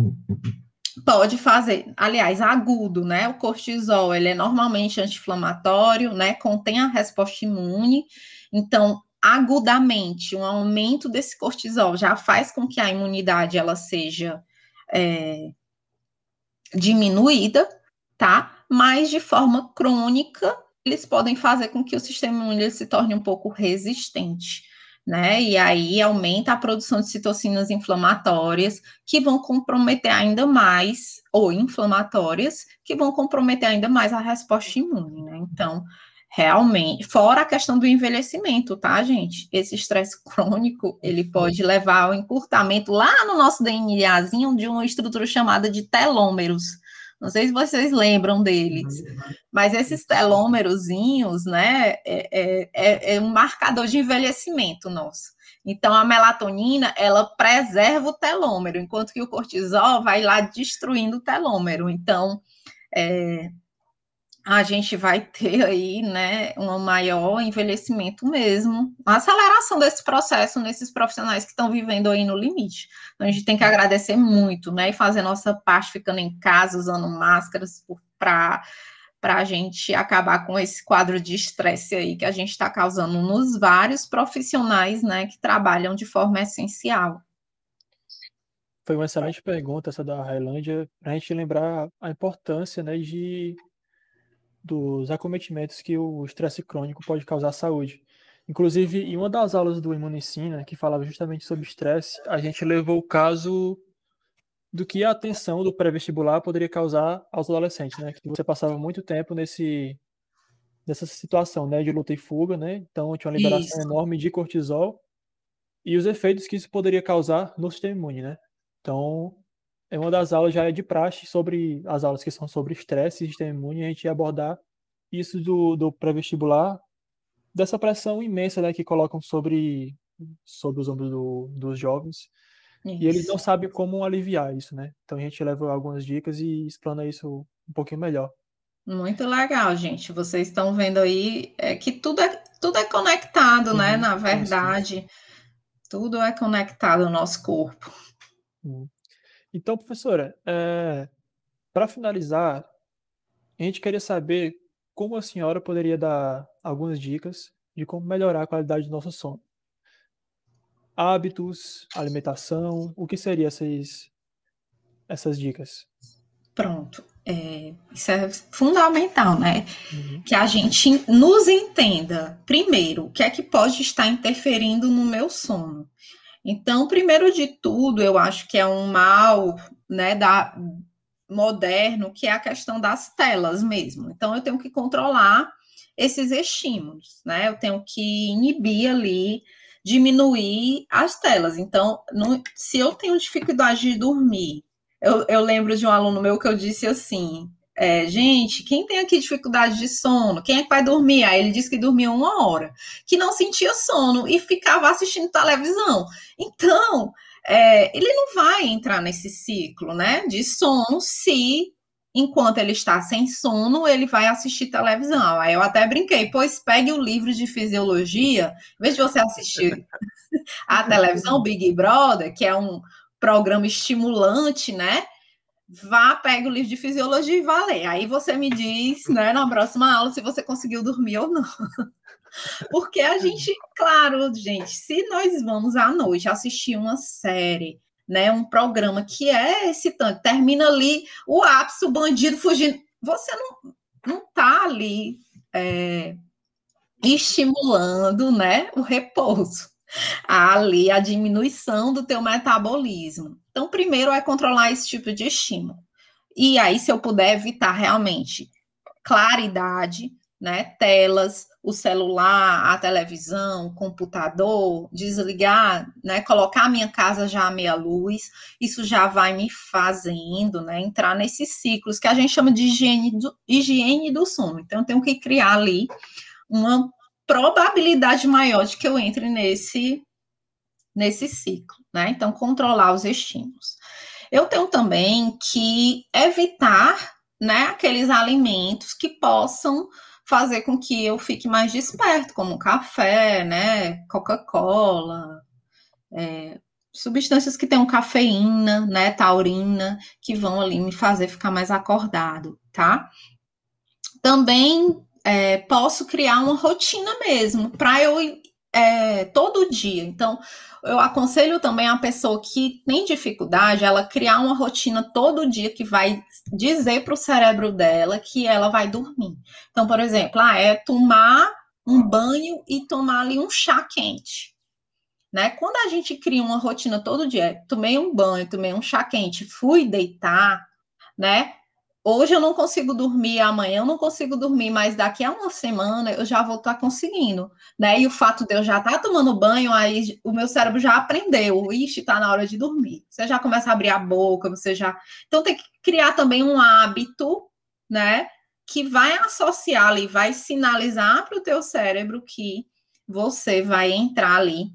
S3: pode fazer, aliás, agudo, né? O cortisol, ele é normalmente anti-inflamatório, né? Contém a resposta imune. Então, agudamente, um aumento desse cortisol já faz com que a imunidade ela seja é, diminuída, tá? Mas de forma crônica, eles podem fazer com que o sistema imune se torne um pouco resistente né? E aí aumenta a produção de citocinas inflamatórias, que vão comprometer ainda mais, ou inflamatórias, que vão comprometer ainda mais a resposta imune, né? Então, realmente, fora a questão do envelhecimento, tá, gente? Esse estresse crônico, ele pode levar ao encurtamento lá no nosso DNAzinho de uma estrutura chamada de telômeros não sei se vocês lembram deles, mas esses telômerozinhos, né, é, é, é, é um marcador de envelhecimento nosso. Então, a melatonina, ela preserva o telômero, enquanto que o cortisol vai lá destruindo o telômero. Então, é, a gente vai ter aí, né, um maior envelhecimento mesmo, uma aceleração desse processo nesses profissionais que estão vivendo aí no limite. Então, a gente tem que agradecer muito, né, e fazer nossa parte ficando em casa, usando máscaras para para a gente acabar com esse quadro de estresse aí que a gente está causando nos vários profissionais, né, que trabalham de forma essencial.
S1: Foi uma excelente pergunta essa da Railândia, para a gente lembrar a importância, né, de dos acometimentos que o estresse crônico pode causar à saúde. Inclusive, em uma das aulas do Imunicina, que falava justamente sobre estresse, a gente levou o caso do que a atenção do pré-vestibular poderia causar aos adolescentes, né? Que você passava muito tempo nesse nessa situação, né, de luta e fuga, né? Então tinha uma liberação isso. enorme de cortisol e os efeitos que isso poderia causar no sistema imune, né? Então, é uma das aulas já é de praxe sobre as aulas que são sobre estresse e sistema imune, a gente ia abordar isso do, do pré-vestibular, dessa pressão imensa né, que colocam sobre, sobre os ombros do, dos jovens. Isso. E eles não sabem como aliviar isso, né? Então a gente leva algumas dicas e explana isso um pouquinho melhor.
S3: Muito legal, gente. Vocês estão vendo aí é que tudo é, tudo é conectado, né? uhum, né? Na verdade, tudo é conectado ao nosso corpo.
S1: Uhum. Então, professora, é, para finalizar, a gente queria saber como a senhora poderia dar algumas dicas de como melhorar a qualidade do nosso sono. Hábitos, alimentação, o que seriam essas, essas dicas?
S3: Pronto. É, isso é fundamental, né? Uhum. Que a gente nos entenda, primeiro, o que é que pode estar interferindo no meu sono. Então, primeiro de tudo, eu acho que é um mal, né, da, moderno, que é a questão das telas mesmo. Então, eu tenho que controlar esses estímulos, né? Eu tenho que inibir ali, diminuir as telas. Então, se eu tenho dificuldade de dormir, eu, eu, lembro de um aluno meu que eu disse assim: é, gente, quem tem aqui dificuldade de sono? Quem é que vai dormir? Aí ele disse que dormia uma hora, que não sentia sono e ficava assistindo televisão. Então, é, ele não vai entrar nesse ciclo, né, de sono se enquanto ele está sem sono, ele vai assistir televisão. Aí eu até brinquei, pois pegue o livro de fisiologia, em vez de você assistir a televisão Big Brother, que é um programa estimulante, né? Vá, pegue o livro de fisiologia e vá ler. Aí você me diz, né, na próxima aula, se você conseguiu dormir ou não. Porque a gente, claro, gente, se nós vamos à noite assistir uma série, né, um programa que é excitante, termina ali o ápice, o bandido fugindo, você não, não tá ali é, estimulando, né, o repouso, ali a diminuição do teu metabolismo. Então, primeiro é controlar esse tipo de estímulo. E aí, se eu puder evitar realmente claridade, né, telas, o celular, a televisão, o computador, desligar, né, colocar a minha casa já à meia luz, isso já vai me fazendo, né, entrar nesses ciclos que a gente chama de higiene do, higiene do sono. Então, eu tenho que criar ali uma probabilidade maior de que eu entre nesse nesse ciclo, né? Então, controlar os estímulos. Eu tenho também que evitar, né, aqueles alimentos que possam fazer com que eu fique mais desperto, como café, né, Coca-Cola, é, substâncias que tenham cafeína, né, taurina, que vão ali me fazer ficar mais acordado, tá? Também é, posso criar uma rotina mesmo, para eu é, todo dia. Então, eu aconselho também a pessoa que tem dificuldade, ela criar uma rotina todo dia que vai dizer para o cérebro dela que ela vai dormir. Então, por exemplo, ah, é tomar um banho e tomar ali um chá quente. Né? Quando a gente cria uma rotina todo dia, tomei um banho, tomei um chá quente, fui deitar, né? Hoje eu não consigo dormir, amanhã eu não consigo dormir, mas daqui a uma semana eu já vou estar conseguindo, né? E o fato de eu já estar tá tomando banho, aí o meu cérebro já aprendeu, ixi, está na hora de dormir. Você já começa a abrir a boca, você já. Então tem que criar também um hábito, né? Que vai associar ali, vai sinalizar para o teu cérebro que você vai entrar ali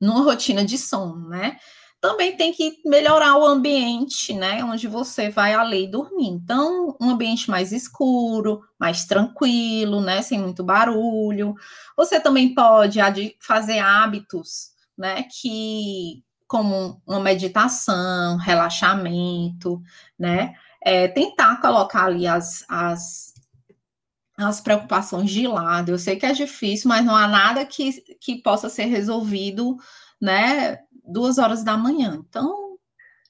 S3: numa rotina de sono, né? Também tem que melhorar o ambiente, né, onde você vai ali dormir. Então, um ambiente mais escuro, mais tranquilo, né, sem muito barulho. Você também pode fazer hábitos, né, que como uma meditação, relaxamento, né, é, tentar colocar ali as, as as preocupações de lado. Eu sei que é difícil, mas não há nada que, que possa ser resolvido, né, duas horas da manhã. Então,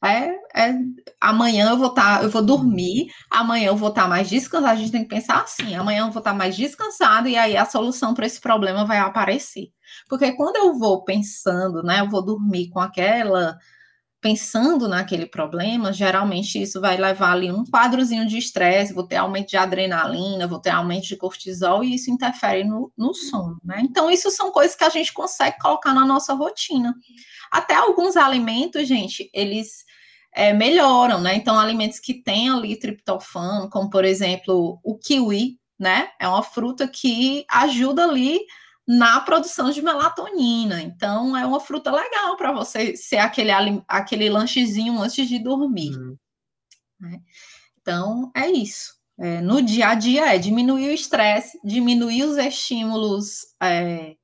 S3: é, é amanhã eu vou estar, tá, eu vou dormir, amanhã eu vou estar tá mais descansada. A gente tem que pensar assim: amanhã eu vou estar tá mais descansado e aí a solução para esse problema vai aparecer. Porque quando eu vou pensando, né, eu vou dormir com aquela pensando naquele problema, geralmente isso vai levar ali um quadrozinho de estresse, vou ter aumento de adrenalina, vou ter aumento de cortisol, e isso interfere no, no sono, né? Então, isso são coisas que a gente consegue colocar na nossa rotina. Até alguns alimentos, gente, eles é, melhoram, né? Então, alimentos que têm ali triptofano, como por exemplo o kiwi, né? É uma fruta que ajuda ali na produção de melatonina. Então, é uma fruta legal para você ser aquele, aquele lanchezinho antes de dormir. Uhum. Né? Então, é isso. É, no dia a dia é diminuir o estresse, diminuir os estímulos, é,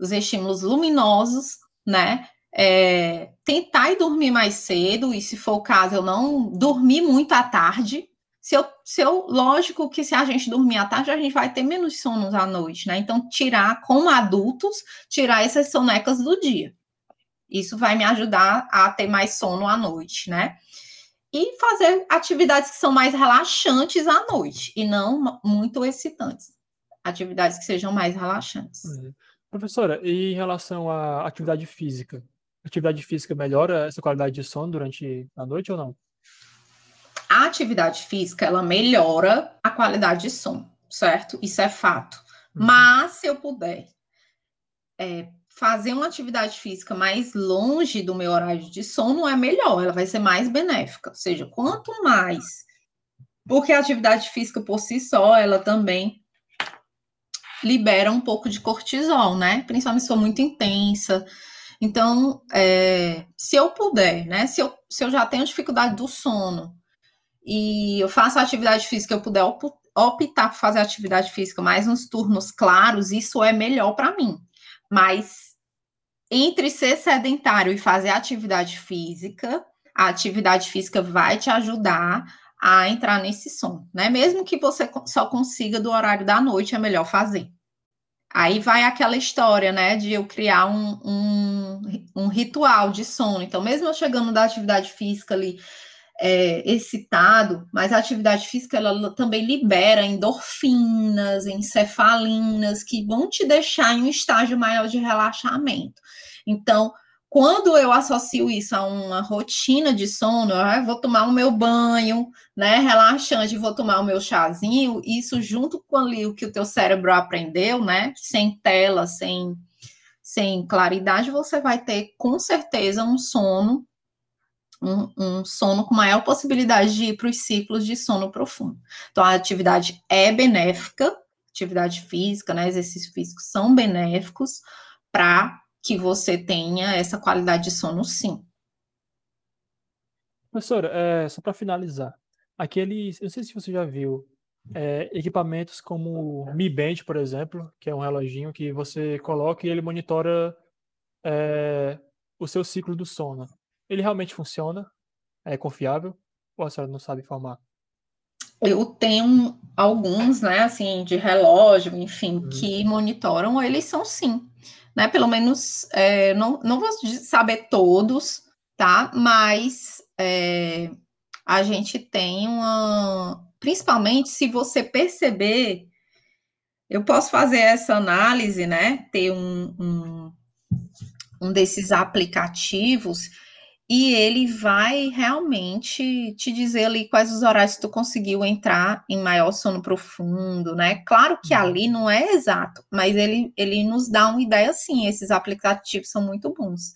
S3: os estímulos luminosos, né? É, tentar ir dormir mais cedo, e se for o caso, eu não dormir muito à tarde, se eu, se eu, lógico que se a gente dormir à tarde, a gente vai ter menos sonos à noite, né? Então, tirar, como adultos, tirar essas sonecas do dia. Isso vai me ajudar a ter mais sono à noite, né? E fazer atividades que são mais relaxantes à noite e não muito excitantes. Atividades que sejam mais relaxantes.
S1: Uhum. Professora, e em relação à atividade física? Atividade física melhora essa qualidade de sono durante a noite ou não?
S3: Atividade física ela melhora a qualidade de som, certo? Isso é fato. Uhum. Mas se eu puder é, fazer uma atividade física mais longe do meu horário de sono, é melhor, ela vai ser mais benéfica. Ou seja, quanto mais. Porque a atividade física por si só, ela também libera um pouco de cortisol, né? Principalmente se for muito intensa. Então, é, se eu puder, né? Se eu, se eu já tenho dificuldade do sono, e eu faço atividade física, eu puder optar por fazer atividade física mais nos turnos claros, isso é melhor para mim. Mas entre ser sedentário e fazer atividade física, a atividade física vai te ajudar a entrar nesse som, né? Mesmo que você só consiga do horário da noite, é melhor fazer. Aí vai aquela história, né, de eu criar um, um, um ritual de sono. Então, mesmo eu chegando da atividade física ali é, excitado, mas a atividade física ela também libera endorfinas, encefalinas, que vão te deixar em um estágio maior de relaxamento. Então, quando eu associo isso a uma rotina de sono, eu vou tomar o meu banho, né, relaxante, vou tomar o meu chazinho, isso junto com ali o que o teu cérebro aprendeu, né, sem tela, sem, sem claridade, você vai ter com certeza um sono um, um, sono com maior possibilidade de ir para os ciclos de sono profundo. Então, a atividade é benéfica, atividade física, né, exercícios físicos são benéficos para que você tenha essa qualidade de sono, sim.
S1: Professora, é, só para finalizar, aqueles, eu não sei se você já viu, é, equipamentos como o Mi Band, por exemplo, que é um reloginho que você coloca e ele monitora é, o seu ciclo do sono. Ele realmente funciona? É confiável? Ou a senhora não sabe informar?
S3: Eu tenho alguns, né, assim, de relógio, enfim, hum. que monitoram, eles são sim, né, pelo menos, é, não, não vou saber todos, tá, mas é, a gente tem uma, principalmente se você perceber, eu posso fazer essa análise, né, ter um, um, um desses aplicativos e ele vai realmente te dizer ali quais os horários que tu conseguiu entrar em maior sono profundo, né? Claro que uhum. ali não é exato, mas ele, ele nos dá uma ideia assim, esses aplicativos são muito bons.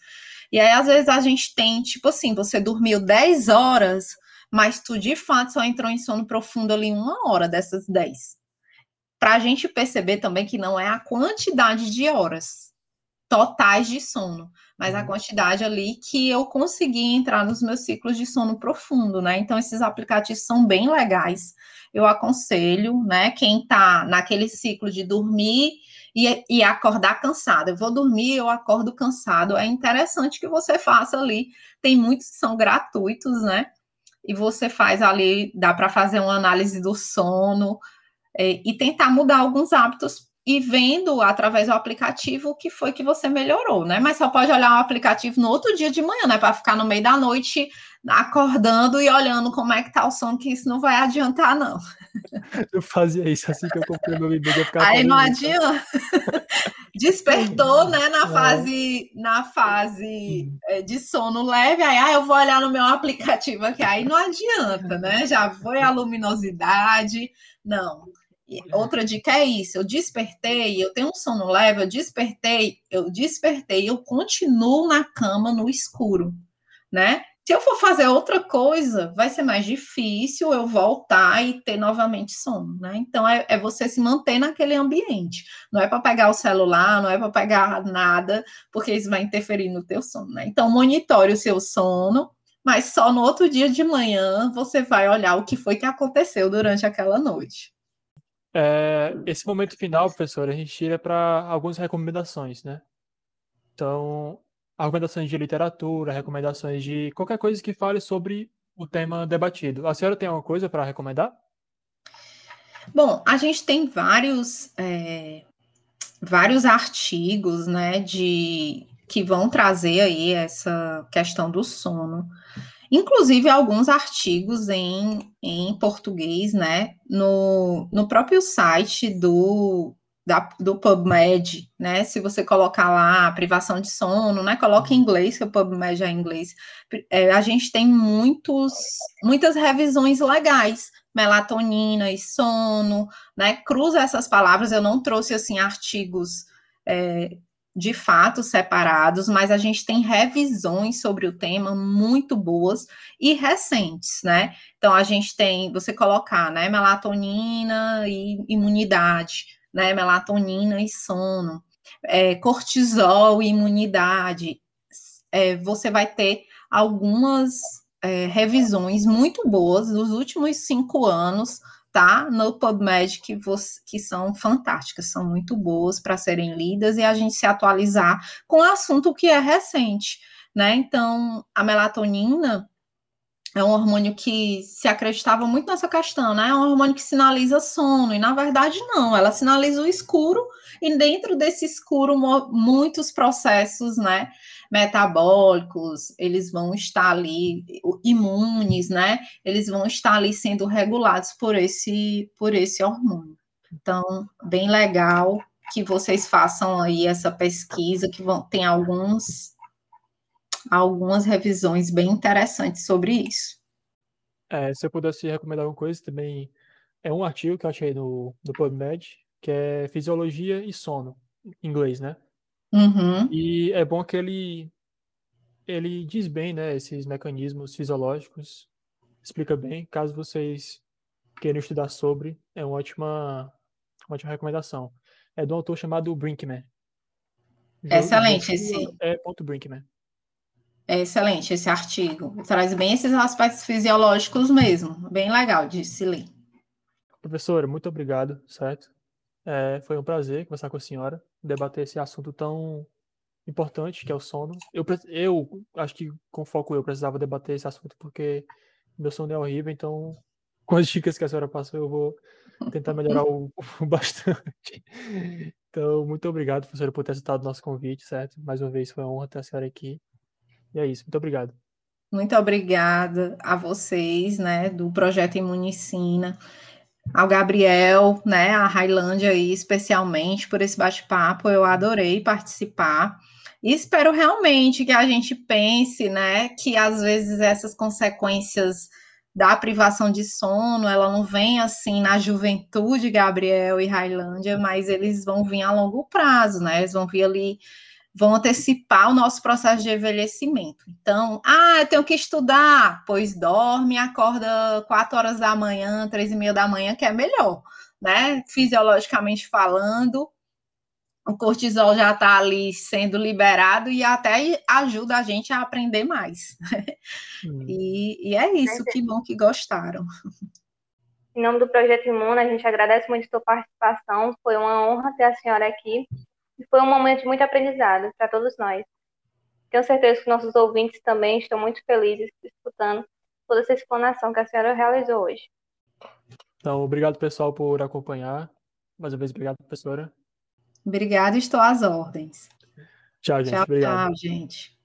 S3: E aí, às vezes, a gente tem, tipo assim, você dormiu 10 horas, mas tu de fato só entrou em sono profundo ali uma hora dessas 10. Para a gente perceber também que não é a quantidade de horas totais de sono, mas a uhum. quantidade ali que eu consegui entrar nos meus ciclos de sono profundo, né? Então, esses aplicativos são bem legais. Eu aconselho, né? Quem tá naquele ciclo de dormir e, e acordar cansado. Eu vou dormir, eu acordo cansado. É interessante que você faça ali. Tem muitos que são gratuitos, né? E você faz ali, dá para fazer uma análise do sono é, e tentar mudar alguns hábitos e vendo através do aplicativo o que foi que você melhorou, né? Mas só pode olhar o aplicativo no outro dia de manhã, né? Para ficar no meio da noite acordando e olhando como é que tá o som, que isso não vai adiantar, não.
S1: Eu fazia isso assim que eu comprei meu bebê, eu ficava
S3: Aí não adianta. Despertou, né, na é. fase, na fase é, de sono leve, aí ah, eu vou olhar no meu aplicativo aqui, aí não adianta, né? Já foi a luminosidade, não. Outra dica é isso: eu despertei, eu tenho um sono leve, eu despertei, eu despertei, eu continuo na cama no escuro, né? Se eu for fazer outra coisa, vai ser mais difícil eu voltar e ter novamente sono, né? Então é, é você se manter naquele ambiente. Não é para pegar o celular, não é para pegar nada, porque isso vai interferir no teu sono, né? Então monitore o seu sono, mas só no outro dia de manhã você vai olhar o que foi que aconteceu durante aquela noite.
S1: É, esse momento final, professor, a gente tira para algumas recomendações, né? Então, recomendações de literatura, recomendações de qualquer coisa que fale sobre o tema debatido. A senhora tem alguma coisa para recomendar?
S3: Bom, a gente tem vários, é, vários artigos, né, de que vão trazer aí essa questão do sono inclusive alguns artigos em, em português, né, no, no próprio site do, da, do PubMed, né, se você colocar lá privação de sono, né, coloca em inglês, que o PubMed é em inglês, é, a gente tem muitos, muitas revisões legais, melatonina e sono, né, cruza essas palavras, eu não trouxe, assim, artigos é, de fato separados, mas a gente tem revisões sobre o tema muito boas e recentes, né? Então a gente tem, você colocar, né, melatonina e imunidade, né, melatonina e sono, é, cortisol e imunidade, é, você vai ter algumas é, revisões muito boas dos últimos cinco anos tá no PubMed que, você, que são fantásticas, são muito boas para serem lidas e a gente se atualizar com o assunto que é recente, né? Então, a melatonina é um hormônio que se acreditava muito nessa questão, né? É um hormônio que sinaliza sono, e na verdade não, ela sinaliza o escuro, e dentro desse escuro, muitos processos, né? Metabólicos, eles vão estar ali imunes, né? Eles vão estar ali sendo regulados por esse por esse hormônio. Então, bem legal que vocês façam aí essa pesquisa que vão tem alguns algumas revisões bem interessantes sobre isso.
S1: É, se eu pudesse recomendar alguma coisa também é um artigo que eu achei no, no PubMed, que é Fisiologia e Sono, em inglês, né?
S3: Uhum.
S1: E é bom que ele, ele diz bem, né, esses mecanismos fisiológicos, explica bem. Caso vocês queiram estudar sobre, é uma ótima, uma ótima recomendação. É de um autor chamado Brinkman.
S3: Excelente esse.
S1: É ponto Brinkman.
S3: É excelente esse artigo. Traz bem esses aspectos fisiológicos mesmo. Bem legal de se ler.
S1: Professora, muito obrigado, certo? É, foi um prazer conversar com a senhora, debater esse assunto tão importante que é o sono. Eu, eu acho que com foco eu precisava debater esse assunto porque meu sono é horrível, então com as dicas que a senhora passou eu vou tentar melhorar o, o bastante. Então, muito obrigado, professora, por ter aceitado o nosso convite, certo? Mais uma vez foi uma honra ter a senhora aqui. E é isso, muito obrigado.
S3: Muito obrigada a vocês, né, do projeto Imunicina ao Gabriel, né, a Railândia aí, especialmente por esse bate-papo, eu adorei participar. E espero realmente que a gente pense, né, que às vezes essas consequências da privação de sono, ela não vem assim na juventude, Gabriel e Railândia, mas eles vão vir a longo prazo, né? Eles vão vir ali vão antecipar o nosso processo de envelhecimento. Então, ah, eu tenho que estudar, pois dorme, acorda quatro horas da manhã, três e meia da manhã, que é melhor, né? Fisiologicamente falando, o cortisol já está ali sendo liberado e até ajuda a gente a aprender mais. Hum. E, e, é isso, que bom que gostaram.
S2: Em nome do Projeto Imuna, a gente agradece muito a sua participação, foi uma honra ter a senhora aqui e foi um momento de muito aprendizado para todos nós. Tenho certeza que nossos ouvintes também estão muito felizes escutando toda essa explanação que a senhora realizou hoje.
S1: Então, obrigado pessoal por acompanhar. Mais uma vez, obrigado, professora.
S3: Obrigada, estou às ordens.
S1: Tchau, gente.
S3: Tchau,
S1: Obrigado.
S3: tchau, gente.